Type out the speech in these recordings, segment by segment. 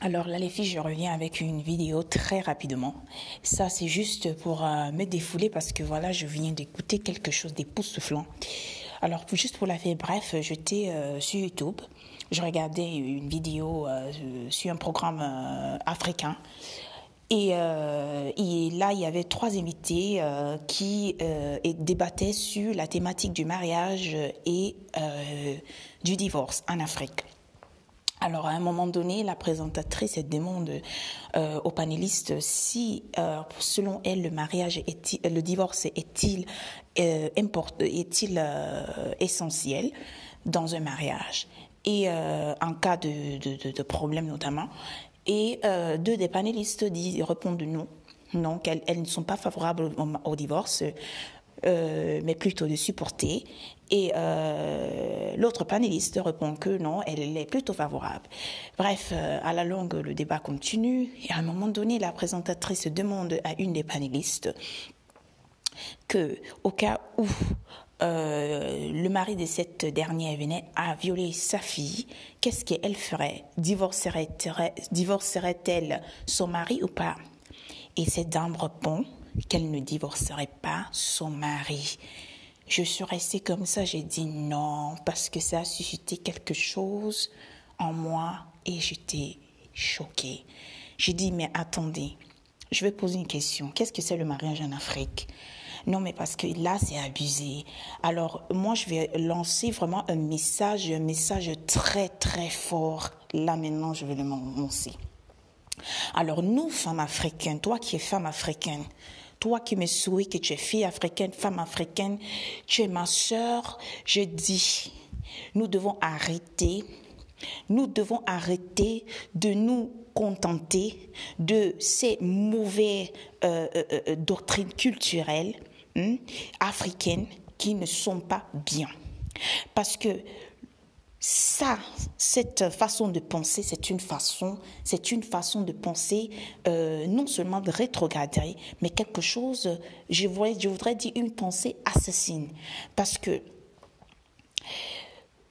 Alors là, les filles, je reviens avec une vidéo très rapidement. Ça, c'est juste pour euh, me défouler parce que voilà, je viens d'écouter quelque chose d'époustouflant. Alors, juste pour la faire bref, j'étais euh, sur YouTube. Je regardais une vidéo euh, sur un programme africain. Et, et, là, il y avait trois invités qui débattaient sur la thématique du mariage et du divorce en Afrique. Alors, à un moment donné, la présentatrice demande euh, aux panélistes si, euh, selon elle, le mariage le divorce est-il euh, est-il essentiel dans un mariage? Et en cas de, de, problème notamment. Et deux des panélistes disent, répondent non, non, qu'elles elles ne sont pas favorables au divorce. Euh, mais plutôt de supporter. Et euh, l'autre panéliste répond que non, elle est plutôt favorable. Bref, euh, à la longue, le débat continue. Et à un moment donné, la présentatrice demande à une des panélistes que, au cas où le mari de cette dernière venait à violer sa fille, qu'est-ce qu'elle ferait? Divorcerait-elle son mari ou pas? Et cette dame répond qu'elle ne divorcerait pas son mari. Je suis restée comme ça, j'ai dit non, parce que ça a suscité quelque chose en moi et j'étais choquée. J'ai dit, mais attendez, je vais poser une question. Qu'est-ce que c'est le mariage en Afrique? Non, mais parce que là, c'est abusé. Alors, moi, je vais lancer vraiment un message, un message très, très fort. Là, maintenant, je vais le lancer. Alors, nous, femmes africaines, toi qui es femme africaine, toi qui me souris que tu es fille africaine, femme africaine, tu es ma sœur, je dis, nous devons arrêter, nous devons arrêter de nous contenter de ces mauvaises euh, euh, euh, doctrines culturelles hein, africaines qui ne sont pas bien. Parce que ça, cette façon de penser, c'est une façon, c'est une façon de penser euh, non seulement de rétrograder, mais quelque chose, je voudrais, je voudrais dire une pensée assassine, parce que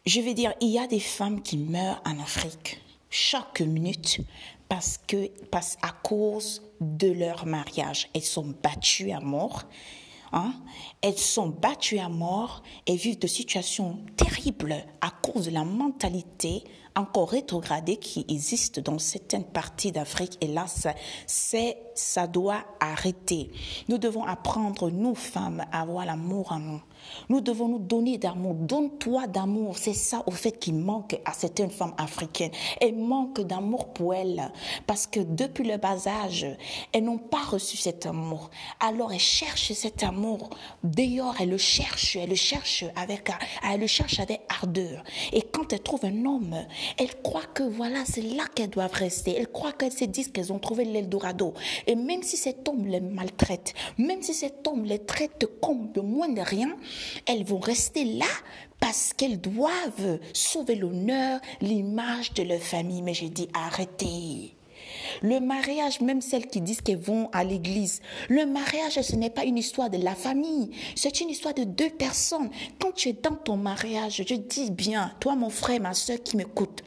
je vais dire, il y a des femmes qui meurent en Afrique chaque minute parce que, parce à cause de leur mariage, elles sont battues à mort Hein? Elles sont battues à mort et vivent de situations terribles à cause de la mentalité encore rétrogradée qui existe dans certaines parties d'Afrique. Là, ça, ça doit arrêter. Nous devons apprendre, nous femmes, à avoir l'amour en nous. Nous devons nous donner d'amour. Donne-toi d'amour. C'est ça, au fait, qui manque à certaines femmes africaines. Elles manquent d'amour pour elles. Parce que depuis le bas âge, elles n'ont pas reçu cet amour. Alors elles cherchent cet amour. D'ailleurs, elles le cherchent. Elles le cherchent avec, elles le cherchent avec ardeur. Et quand elles trouvent un homme, elles croient que voilà, c'est là qu'elles doivent rester. Elles croient qu'elles se disent qu'elles ont trouvé l'Eldorado. Et même si cet homme les maltraite, même si cet homme les traite comme de moins de rien, elles vont rester là parce qu'elles doivent sauver l'honneur, l'image de leur famille. Mais j'ai dit arrêtez. Le mariage, même celles qui disent qu'elles vont à l'église, le mariage, ce n'est pas une histoire de la famille, c'est une histoire de deux personnes. Quand tu es dans ton mariage, je dis bien, toi mon frère, ma soeur qui m'écoute,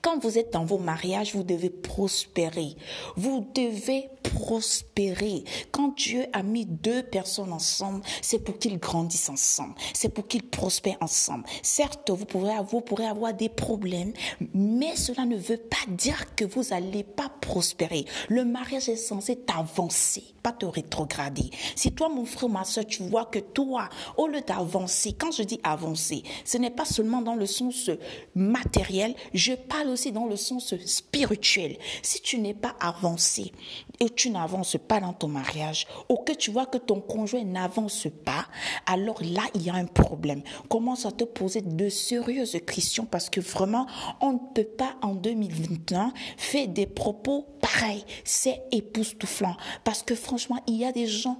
quand vous êtes dans vos mariages, vous devez prospérer. Vous devez prospérer. Quand Dieu a mis deux personnes ensemble, c'est pour qu'ils grandissent ensemble. C'est pour qu'ils prospèrent ensemble. Certes, vous pourrez, avoir des problèmes, mais cela ne veut pas dire que vous n'allez pas prospérer. Le mariage est censé t'avancer, pas te rétrograder. Si toi, mon frère, ma soeur, tu vois que toi, au lieu d'avancer, quand je dis avancer, ce n'est pas seulement dans le sens matériel, je parle aussi dans le sens spirituel. Si tu n'es pas avancé et tu n'avances pas dans ton mariage, ou que tu vois que ton conjoint n'avance pas, alors là, il y a un problème. Commence à te poser de sérieuses questions parce que vraiment, on ne peut pas en 2021 faire des propos pareils. C'est époustouflant parce que franchement, il y a des gens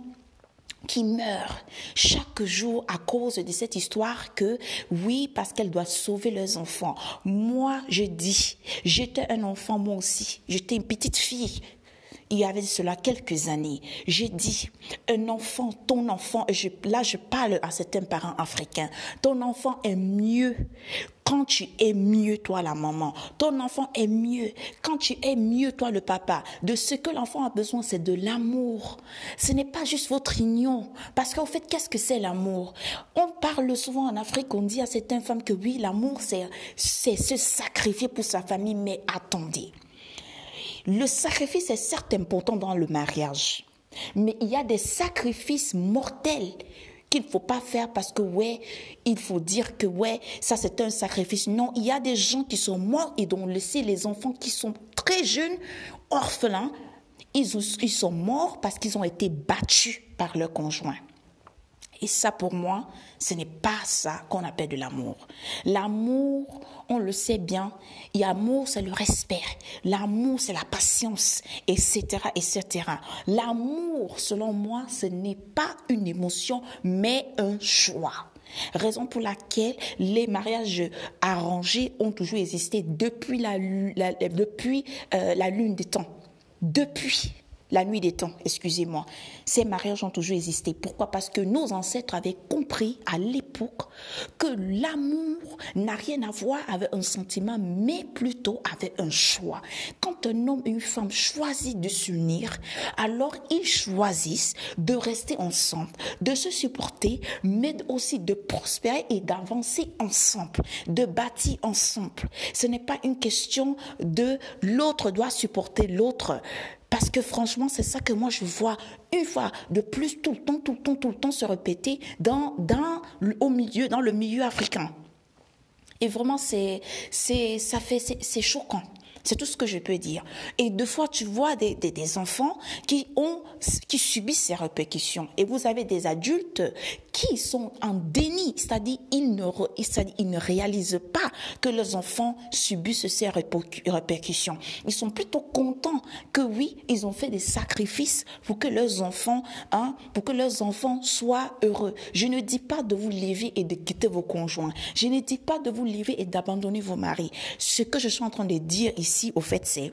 qui meurent chaque jour à cause de cette histoire que oui parce qu'elles doivent sauver leurs enfants. Moi je dis j'étais un enfant moi aussi j'étais une petite fille il y avait cela quelques années, j'ai dit, un enfant, ton enfant, je, là je parle à certains parents africains, ton enfant est mieux quand tu es mieux, toi, la maman, ton enfant est mieux. Quand tu es mieux, toi, le papa, de ce que l'enfant a besoin, c'est de l'amour. Ce n'est pas juste votre union. Parce qu'en fait, qu'est-ce que c'est l'amour? On parle souvent en Afrique, on dit à certaines femmes que oui, l'amour, c'est, c'est se sacrifier pour sa famille. Mais attendez, le sacrifice est certes important dans le mariage, mais il y a des sacrifices mortels qu'il ne faut pas faire parce que, ouais, il faut dire que, ouais, ça c'est un sacrifice. Non, il y a des gens qui sont morts et dont laissé les enfants qui sont très jeunes, orphelins. Ils, ils sont morts parce qu'ils ont été battus par leur conjoint. Et ça, pour moi, ce n'est pas ça qu'on appelle de l'amour. L'amour, on le sait bien, l'amour, c'est le respect. L'amour, c'est la patience, etc., etc. L'amour, selon moi, ce n'est pas une émotion, mais un choix. Raison pour laquelle les mariages arrangés ont toujours existé depuis la, depuis, euh, la lune des temps. Depuis la nuit des temps, excusez-moi. Ces mariages ont toujours existé. Pourquoi? Parce que nos ancêtres avaient compris à l'époque que l'amour n'a rien à voir avec un sentiment, mais plutôt avec un choix. Quand un homme et une femme choisissent de s'unir, alors ils choisissent de rester ensemble, de se supporter, mais aussi de prospérer et d'avancer ensemble, de bâtir ensemble. Ce n'est pas une question de l'autre doit supporter l'autre. Parce que franchement, c'est ça que moi je vois une fois de plus tout le temps, tout le temps, tout le temps se répéter dans, le milieu africain. Et vraiment, c'est, ça fait, c'est choquant. C'est tout ce que je peux dire. Et deux fois, tu vois des, des, des, enfants qui ont, qui subissent ces répercussions. Et vous avez des adultes qui sont en déni, c'est-à-dire ils ne, ils ne réalisent pas que leurs enfants subissent ces répercussions. Ils sont plutôt contents que oui, ils ont fait des sacrifices pour que leurs enfants, hein, pour que leurs enfants soient heureux. Je ne dis pas de vous lever et de quitter vos conjoints. Je ne dis pas de vous lever et d'abandonner vos maris. Ce que je suis en train de dire ici, ici, au fait, c'est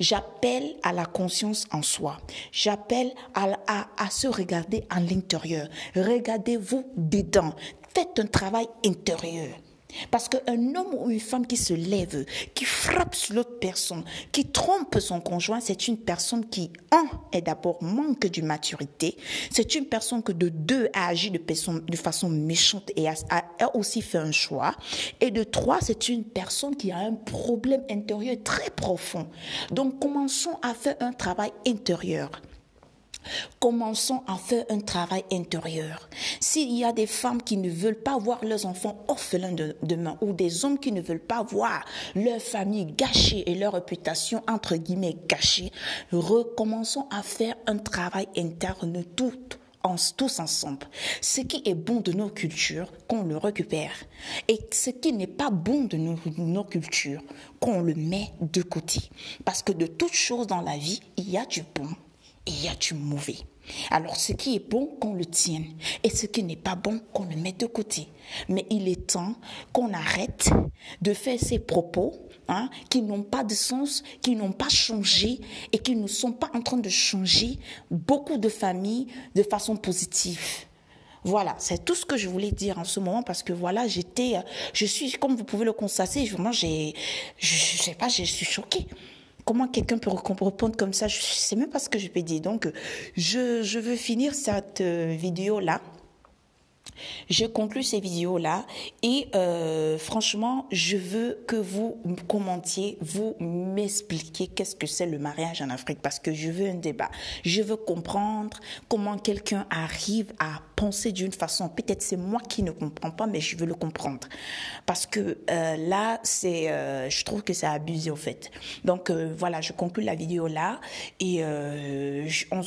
j'appelle à la conscience en soi. J'appelle à, se regarder à l'intérieur. Regardez-vous dedans. Faites un travail intérieur. Parce qu'un homme ou une femme qui se lève, qui frappe sur l'autre personne, qui trompe son conjoint, c'est une personne qui, un, est d'abord manque de maturité. C'est une personne que de deux a agi de façon, méchante et a, aussi fait un choix. Et de trois, c'est une personne qui a un problème intérieur très profond. Donc commençons à faire un travail intérieur. Commençons à faire un travail intérieur. S'il y a des femmes qui ne veulent pas voir leurs enfants orphelins de, demain ou des hommes qui ne veulent pas voir leur famille gâchée et leur réputation entre guillemets gâchée, recommençons à faire un travail interne tous ensemble. Ce qui est bon de nos cultures, qu'on le récupère. Et ce qui n'est pas bon de nos, nos cultures, qu'on le met de côté. Parce que de toutes choses dans la vie, il y a du bon il y a du mauvais. Alors ce qui est bon, qu'on le tienne. Et ce qui n'est pas bon, qu'on le mette de côté. Mais il est temps qu'on arrête de faire ces propos hein, qui n'ont pas de sens, qui n'ont pas changé et qui ne sont pas en train de changer beaucoup de familles de façon positive. Voilà, c'est tout ce que je voulais dire en ce moment parce que voilà, j'étais, je suis, comme vous pouvez le constater, vraiment, j'ai, je, je sais pas, je suis choquée comment quelqu'un peut répondre comme ça? Je sais même pas ce que je peux dire. Donc, je, je veux finir cette euh, vidéo-là je conclus ces vidéos-là et euh, franchement, je veux que vous commentiez, vous m'expliquiez qu'est-ce que c'est le mariage en Afrique parce que je veux un débat. Je veux comprendre comment quelqu'un arrive à penser d'une façon. Peut-être c'est moi qui ne comprends pas, mais je veux le comprendre parce que euh, là, c'est, euh, je trouve que c'est abusé au fait. Donc voilà, je conclus la vidéo là et on